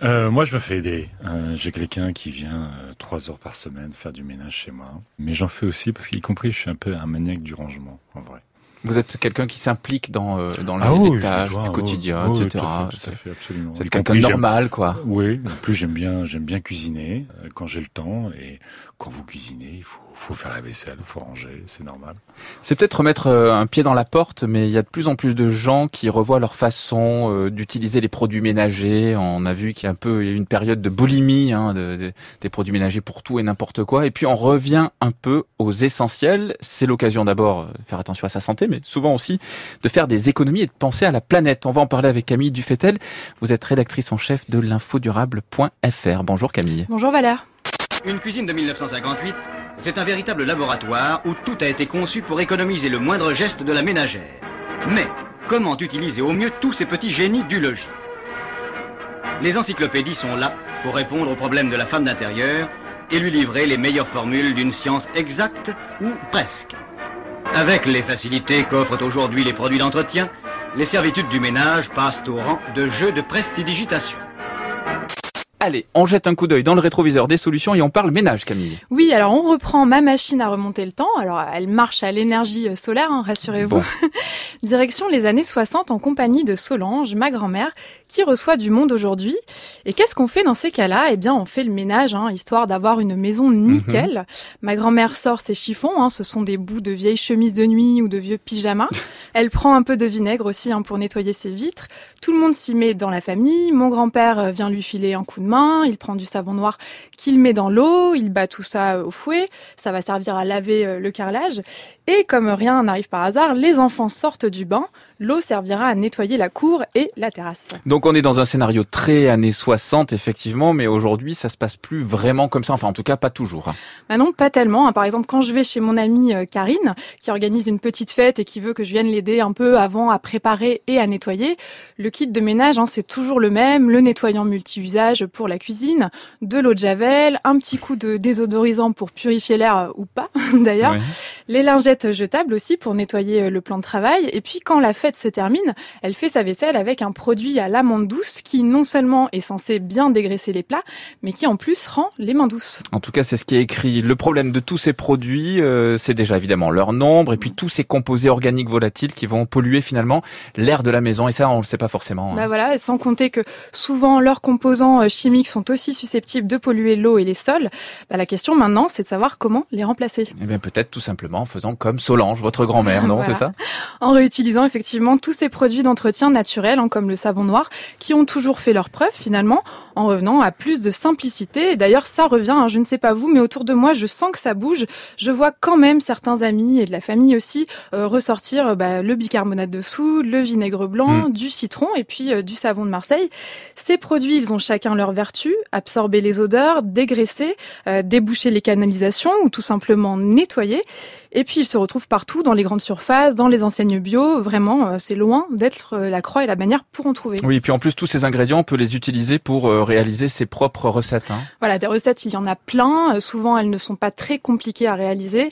Euh, moi, je me fais aider. Euh, J'ai quelqu'un qui vient euh, trois heures par semaine faire du ménage chez moi. Mais j'en fais aussi parce qu'y compris, je suis un peu un maniaque du rangement, en vrai. Vous êtes quelqu'un qui s'implique dans, euh, dans Ah oui, tâches dois, du oui, quotidien, oui, etc. Tout à fait, tout à fait, absolument. Vous êtes quelqu'un normal, quoi. Oui, en plus j'aime bien, j'aime bien cuisiner quand j'ai le temps et quand vous cuisinez, il faut, faut faire la vaisselle, il faut ranger, c'est normal. C'est peut-être remettre euh, un pied dans la porte, mais il y a de plus en plus de gens qui revoient leur façon euh, d'utiliser les produits ménagers. On a vu qu'il y a un peu il y a eu une période de boulimie hein, de- de- des produits ménagers pour tout et n'importe quoi. Et puis on revient un peu aux essentiels. C'est l'occasion d'abord de faire attention à sa santé, mais souvent aussi de faire des économies et de penser à la planète. On va en parler avec Camille Dufetel. Vous êtes rédactrice en chef de l'infodurable.fr. Bonjour Camille. Bonjour Valère. Une cuisine de 1958, c'est un véritable laboratoire où tout a été conçu pour économiser le moindre geste de la ménagère. Mais comment utiliser au mieux tous ces petits génies du logis? Les encyclopédies sont là pour répondre aux problèmes de la femme d'intérieur et lui livrer les meilleures formules d'une science exacte ou presque. Avec les facilités qu'offrent aujourd'hui les produits d'entretien, les servitudes du ménage passent au rang de jeux de prestidigitation. Allez, on jette un coup d'œil dans le rétroviseur des solutions et on parle ménage, Camille. Oui, alors on reprend ma machine à remonter le temps. Alors elle marche à l'énergie euh, solaire, hein, rassurez-vous. Bon. *laughs* Direction les années 60 en compagnie de Solange, ma grand-mère, qui reçoit du monde aujourd'hui. Et qu'est-ce qu'on fait dans ces cas-là? Eh bien, on fait le ménage, hein, histoire d'avoir une maison nickel. Ma grand-mère sort ses chiffons, hein, ce sont des bouts de vieilles chemises de nuit ou de vieux pyjamas. *laughs* Elle prend un peu de vinaigre aussi hein, pour nettoyer ses vitres. Tout le monde s'y met dans la famille. Mon grand-père euh, vient lui filer un coup de Il prend du savon noir qu'il met dans l'eau. Il bat tout ça au fouet. Ça va servir à laver euh, le carrelage. Et comme rien n'arrive par hasard, les enfants sortent du bain. L'eau servira à nettoyer la cour et la terrasse. Donc on est dans un scénario très années 60 effectivement, mais aujourd'hui ça se passe plus vraiment comme ça, enfin en tout cas pas toujours. hein. Bah non, pas tellement. hein. Par exemple, quand je vais chez mon amie euh, Karine, qui organise une petite fête et qui veut que je vienne l'aider un peu avant à préparer et à nettoyer, le kit de ménage, hein, c'est toujours le même. Le nettoyant multi-usage pour la cuisine, de l'eau de javel, un petit coup de désodorisant pour purifier l'air euh, ou pas *laughs* d'ailleurs. Les lingettes jetables aussi pour nettoyer euh, le plan de travail. Et puis quand la fête se termine, elle fait sa vaisselle avec un produit à l'amande douce qui non seulement est censé bien dégraisser les plats, mais qui en plus rend les mains douces. En tout cas, c'est ce qui est écrit. Le problème de tous ces produits, euh, c'est déjà évidemment leur nombre et puis tous ces composés organiques volatiles qui vont polluer finalement l'air de la maison. Et ça, on le sait pas forcément. hein. Bah voilà, sans compter que souvent leurs composants euh, chimiques sont aussi susceptibles de polluer l'eau et les sols. Bah, la question maintenant, c'est de savoir comment les remplacer. Eh bien, peut-être tout simplement en faisant comme Solange, votre grand-mère, non *laughs* Voilà. C'est ça? En réutilisant effectivement tous ces produits d'entretien naturels, hein, comme le savon noir, qui ont toujours fait leur preuve finalement, en revenant à plus de simplicité. Et d'ailleurs, ça revient, hein, je ne sais pas vous, mais autour de moi, je sens que ça bouge. Je vois quand même certains amis et de la famille aussi euh, ressortir euh, bah, le bicarbonate de soude, le vinaigre blanc, du citron et puis euh, du savon de Marseille. Ces produits, ils ont chacun leur vertu, absorber les odeurs, dégraisser, déboucher les canalisations ou tout simplement nettoyer. Et puis ils se retrouvent partout, dans les grandes surfaces, dans les enseignes bio. Vraiment, euh, c'est loin d'être euh, la croix et la bannière pour en trouver. Oui, et puis en plus, tous ces ingrédients, on peut les utiliser pour euh, réaliser ses propres recettes. hein. Voilà, des recettes, il y en a plein. Souvent, elles ne sont pas très compliquées à réaliser.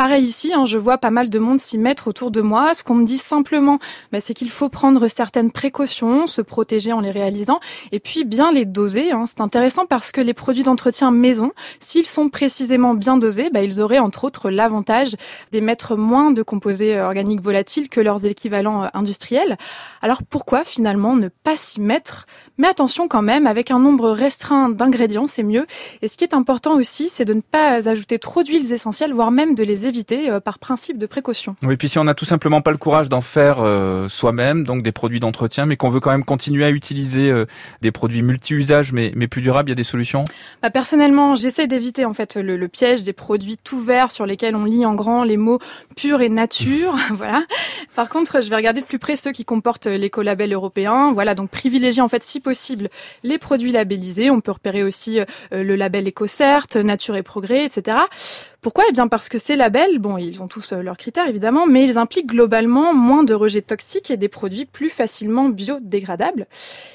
Pareil ici, hein, je vois pas mal de monde s'y mettre autour de moi. Ce qu'on me dit simplement, bah, c'est qu'il faut prendre certaines précautions, se protéger en les réalisant, et puis bien les doser. hein. C'est intéressant parce que les produits d'entretien maison, s'ils sont précisément bien dosés, bah, ils auraient entre autres l'avantage d'émettre moins de composés euh, organiques volatiles que leurs équivalents euh, industriels. Alors pourquoi finalement ne pas s'y mettre? Mais attention quand même, avec un nombre restreint d'ingrédients, c'est mieux. Et ce qui est important aussi, c'est de ne pas ajouter trop d'huiles essentielles, voire même de les éviter euh, par principe de précaution. Oui, puis si on n'a tout simplement pas le courage d'en faire euh, soi-même, donc des produits d'entretien, mais qu'on veut quand même continuer à utiliser euh, des produits multi-usages, mais, mais plus durables, il y a des solutions? Bah, personnellement, j'essaie d'éviter en fait le, le piège des produits tout verts sur lesquels on lit en grand les mots pur et nature. *laughs* voilà. Par contre, je vais regarder de plus près ceux qui comportent l'écolabel européen. Voilà, donc privilégier en fait si possible les produits labellisés. On peut repérer aussi le label EcoCert, Nature et Progrès, etc. Pourquoi? Eh bien parce que ces labels, bon, ils ont tous euh, leurs critères évidemment, mais ils impliquent globalement moins de rejets toxiques et des produits plus facilement biodégradables.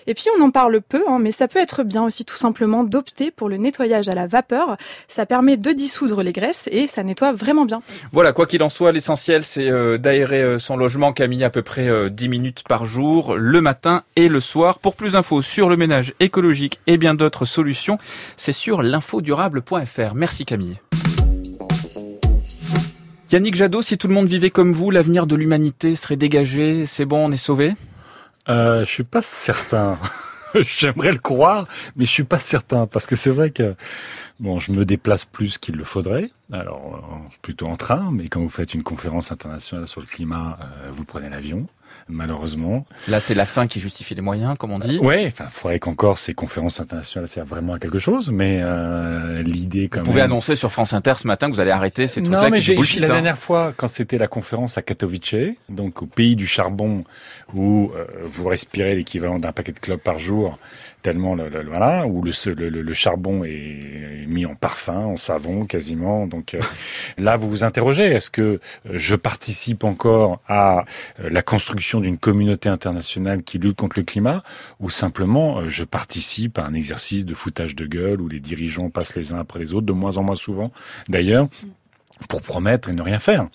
Et puis on en parle peu, hein, mais ça peut être bien aussi tout simplement d'opter pour le nettoyage à la vapeur. Ça permet de dissoudre les graisses et ça nettoie vraiment bien. Voilà, quoi qu'il en soit, l'essentiel c'est euh, d'aérer euh, son logement, Camille, à peu près euh, 10 minutes par jour, le matin et le soir. Pour plus d'infos sur le ménage écologique et bien d'autres solutions, c'est sur l'infodurable.fr. Merci Camille. Yannick Jadot, si tout le monde vivait comme vous, l'avenir de l'humanité serait dégagé, c'est bon, on est sauvé Euh, je suis pas certain. *laughs* J'aimerais le croire, mais je suis pas certain parce que c'est vrai que bon, je me déplace plus qu'il le faudrait. Alors euh, plutôt en train, mais quand vous faites une conférence internationale sur le climat, euh, vous prenez l'avion. Malheureusement. Là, c'est la fin qui justifie les moyens, comme on dit. Ouais, enfin, faudrait qu'encore ces conférences internationales servent vraiment à quelque chose, mais euh, l'idée quand Vous pouvez annoncer sur France Inter ce matin que vous allez arrêter ces trucs-là, mais j'ai la hein. dernière fois, quand c'était la conférence à Katowice, donc au pays du charbon, où euh, vous respirez l'équivalent d'un paquet de clopes par jour, tellement le, le- voilà, où le, le, le- le charbon est mis en parfum, en savon quasiment. Donc euh, *laughs* là, vous vous interrogez est-ce que euh, je participe encore à euh, la construction d'une communauté internationale qui lutte contre le climat, ou simplement je participe à un exercice de foutage de gueule où les dirigeants passent les uns après les autres, de moins en moins souvent d'ailleurs pour promettre et ne rien faire.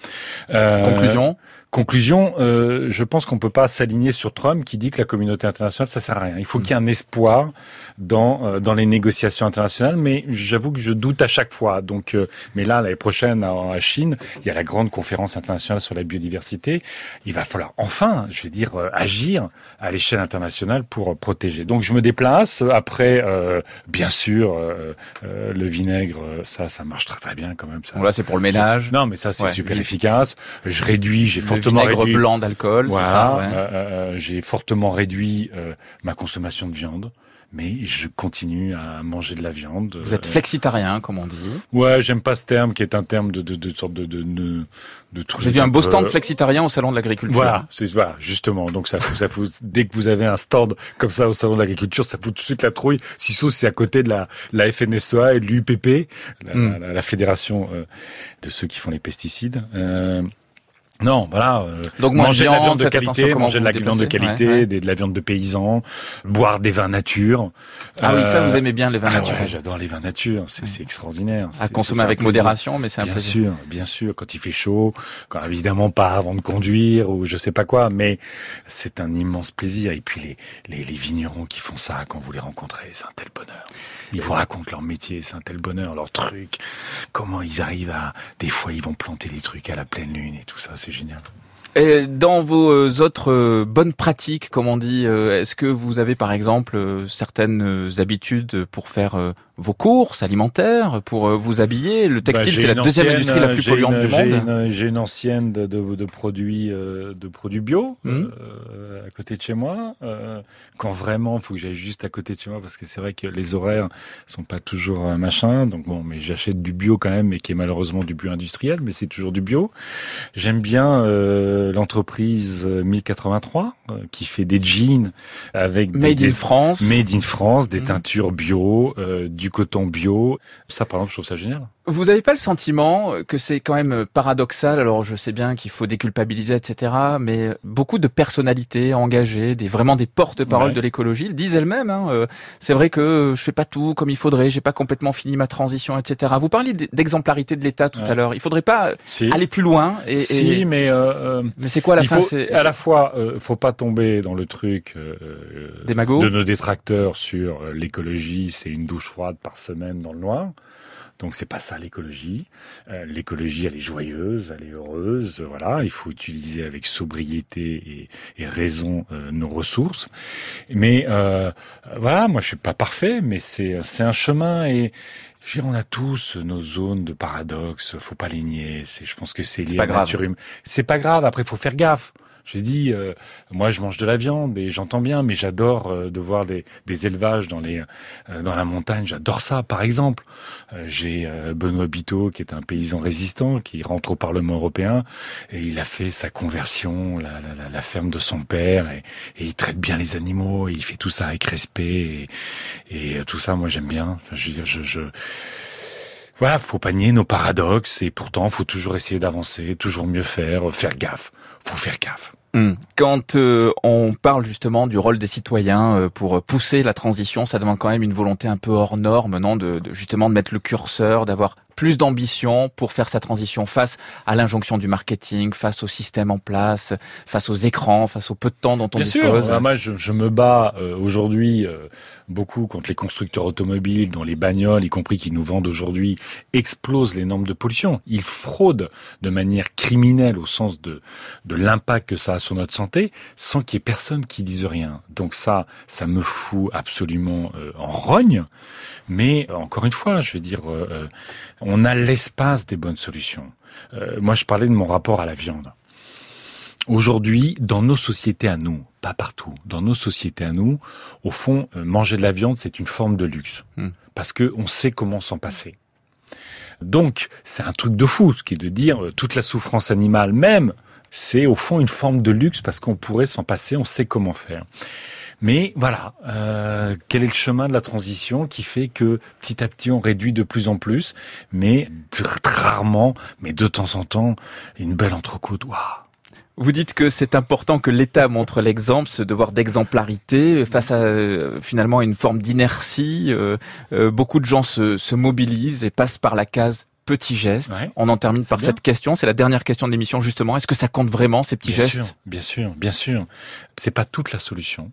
Euh, Conclusion Conclusion, euh, je pense qu'on peut pas s'aligner sur Trump qui dit que la communauté internationale ça sert à rien. Il faut qu'il y ait un espoir dans euh, dans les négociations internationales, mais j'avoue que je doute à chaque fois. Donc, euh, mais là l'année prochaine à, à Chine, il y a la grande conférence internationale sur la biodiversité. Il va falloir enfin, je vais dire, euh, agir à l'échelle internationale pour euh, protéger. Donc je me déplace. Après, euh, bien sûr, le vinaigre, ça, ça marche très très bien quand même. Ça. Voilà, c'est pour le ménage. Non, mais ça c'est Ouais. super efficace. Je réduis, j'ai fortement vinaigre réduit. blanc d'alcool, Voilà, ouais. euh, euh, j'ai fortement réduit euh, ma consommation de viande, mais je continue à manger de la viande. Vous êtes Euh, flexitarien, comme on dit. Ouais, j'aime pas ce terme qui est un terme de de, de sorte de de, de, de truc J'ai vu un beau stand flexitarien au salon de l'agriculture. Voilà, c'est voilà, justement. Donc ça, ça fout, dès que vous avez un stand comme ça au salon de l'agriculture, ça fout tout de suite la trouille. Si sauf c'est à côté de la, la FNSEA et de l'UPP, la, Mm. la, la fédération euh, de ceux qui font les pesticides. Euh, non, voilà. euh, Donc, manger de la viande, de qualité, manger de la viande de qualité, Ouais, ouais. des- de la viande de paysans, boire des vins nature. Ah oui, ça, Euh, vous aimez bien les vins ah ouais, J'adore les vins nature, c'est extraordinaire. À consommer avec modération, mais c'est un bien plaisir. sûr, bien sûr, quand il fait chaud, quand évidemment pas avant de conduire ou je sais pas quoi, mais c'est un immense plaisir. Et puis les, les, les vignerons qui font ça, quand vous les rencontrez, c'est un tel bonheur. Ils vous racontent leur métier, c'est un tel bonheur, leur truc, comment ils arrivent à, des fois ils vont planter des trucs à la pleine lune et tout ça, c'est génial. Et dans vos euh, autres euh, bonnes pratiques, comme on dit, euh, est-ce que vous avez par exemple certaines habitudes pour faire vos courses alimentaires, pour vous habiller? Le textile, Bah, j'ai c'est la deuxième industrie la plus polluante une- du monde. J'ai une ancienne de, de, de produits de produits bio euh, à côté de chez moi. Euh, quand vraiment, il faut que j'aille juste à côté de chez moi parce que c'est vrai que les horaires sont pas toujours machin. Donc bon, mais j'achète du bio quand même, mais qui est malheureusement du bio industriel, mais c'est toujours du bio. J'aime bien euh, l'entreprise euh, 1083 euh, qui fait des jeans avec des, Made in des- France. made in France, des Mhm. teintures bio, euh, du coton bio. Ça, par exemple, je trouve ça génial. Vous n'avez pas le sentiment que c'est quand même paradoxal Alors je sais bien qu'il faut déculpabiliser, etc. Mais beaucoup de personnalités engagées, des vraiment des porte-paroles Ouais. de l'écologie, le disent elles-mêmes. hein, euh, c'est vrai que je fais pas tout comme il faudrait, j'ai pas complètement fini ma transition, etc. Vous parliez d'exemplarité de l'État tout Ouais. à l'heure. Il faudrait pas Si. aller plus loin. Et, si, et- mais euh, euh, mais c'est quoi à la il fin faut, c'est- À la fois, euh, faut pas tomber dans le truc euh, euh, Des magots de nos détracteurs sur euh, l'écologie, c'est une douche froide par semaine dans le noir. Donc c'est pas ça l'écologie. Euh, l'écologie, elle est joyeuse, elle est heureuse. Voilà, il faut utiliser avec sobriété et, et raison euh, nos ressources. Mais euh, voilà, moi je suis pas parfait, mais c'est c'est un chemin et je veux dire, on a tous nos zones de paradoxe, faut pas les nier. C'est, je pense que c'est lié à la nature humaine. C'est pas grave. Après, faut faire gaffe. J'ai dit, euh, moi, je mange de la viande et j'entends bien, mais j'adore euh, de voir des, des élevages dans les euh, dans la montagne. J'adore ça. Par exemple, euh, j'ai euh, Benoît Biteau, qui est un paysan résistant, qui rentre au Parlement européen et il a fait sa conversion, la, la, la, la ferme de son père, et, et il traite bien les animaux. Et il fait tout ça avec respect et, et tout ça. Moi, j'aime bien. Enfin, je je, je voilà, faut pas nier nos paradoxes et pourtant faut toujours essayer d'avancer, toujours mieux faire, faire gaffe. Faut faire gaffe. Hmm. Quand euh, on parle justement du rôle des citoyens euh, pour pousser la transition, ça demande quand même une volonté un peu hors norme, non de, de justement de mettre le curseur, d'avoir plus d'ambition pour faire sa transition face à l'injonction du marketing, face au système en place, face aux écrans, face au peu de temps dont on Bien dispose. sûr, moi je, je me bats euh, aujourd'hui euh, beaucoup contre les constructeurs automobiles dont les bagnoles, y compris qui nous vendent aujourd'hui, explosent les normes de pollution. Ils fraudent de manière criminelle au sens de, de l'impact que ça a sur notre santé sans qu'il y ait personne qui dise rien. Donc ça, ça me fout absolument euh, en rogne. Mais encore une fois, je veux dire, on a l'espace des bonnes solutions. Euh, moi, je parlais de mon rapport à la viande. Aujourd'hui, dans nos sociétés à nous, pas partout, dans nos sociétés à nous, au fond, euh, manger de la viande, c'est une forme de luxe. Hmm. Parce que on sait comment s'en passer. Donc, c'est un truc de fou, ce qui est de dire euh, toute la souffrance animale même, c'est au fond une forme de luxe parce qu'on pourrait s'en passer, on sait comment faire. Mais voilà, euh, quel est le chemin de la transition qui fait que petit à petit on réduit de plus en plus, mais rarement, mais de temps en temps, une belle entrecôte. Waouh vous dites que c'est important que l'État montre l'exemple, ce devoir d'exemplarité face à euh, finalement une forme d'inertie. Euh, euh, beaucoup de gens se, se, mobilisent et passent par la case petits gestes. On en termine par cette question. C'est la dernière question de l'émission justement. Est-ce que ça compte vraiment ces petits gestes? Bien sûr, bien sûr. C'est pas toute la solution.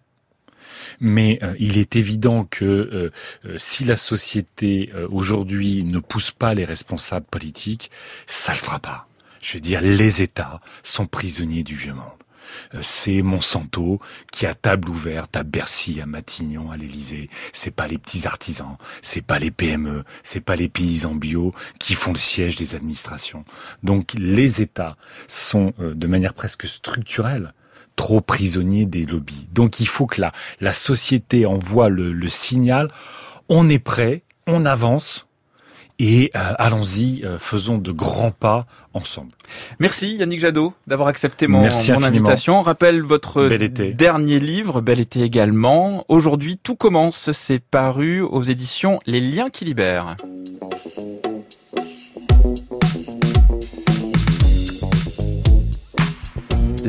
Mais il est évident que si la société aujourd'hui ne pousse pas les responsables politiques, ça le fera pas je veux dire, les États sont prisonniers du vieux monde. Euh, c'est Monsanto qui a table ouverte à Bercy, à Matignon, à l'Élysée. C'est pas les petits artisans, c'est pas les PME, c'est pas les paysans bio qui font le siège des administrations. Donc les États sont euh, de manière presque structurelle trop prisonniers des lobbies. Donc il faut que la, la société envoie le, le signal, on est prêt, on avance, et euh, allons-y, euh, faisons de grands pas ensemble. Merci Yannick Jadot d'avoir accepté mon, mon invitation. On rappelle votre dernier livre, Bel été également. Aujourd'hui, tout commence. C'est paru aux éditions Les Liens qui libèrent.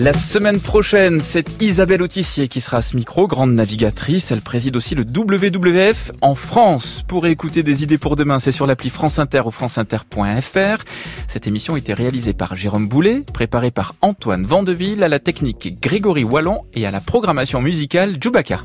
La semaine prochaine, c'est Isabelle Autissier qui sera à ce micro, grande navigatrice. Elle préside aussi le WWF en France. Pour écouter des idées pour demain, c'est sur l'appli France Inter ou franceinter.fr. Cette émission a été réalisée par Jérôme Boulet, préparée par Antoine Vandeville, à la technique Grégory Wallon et à la programmation musicale Djoubaka.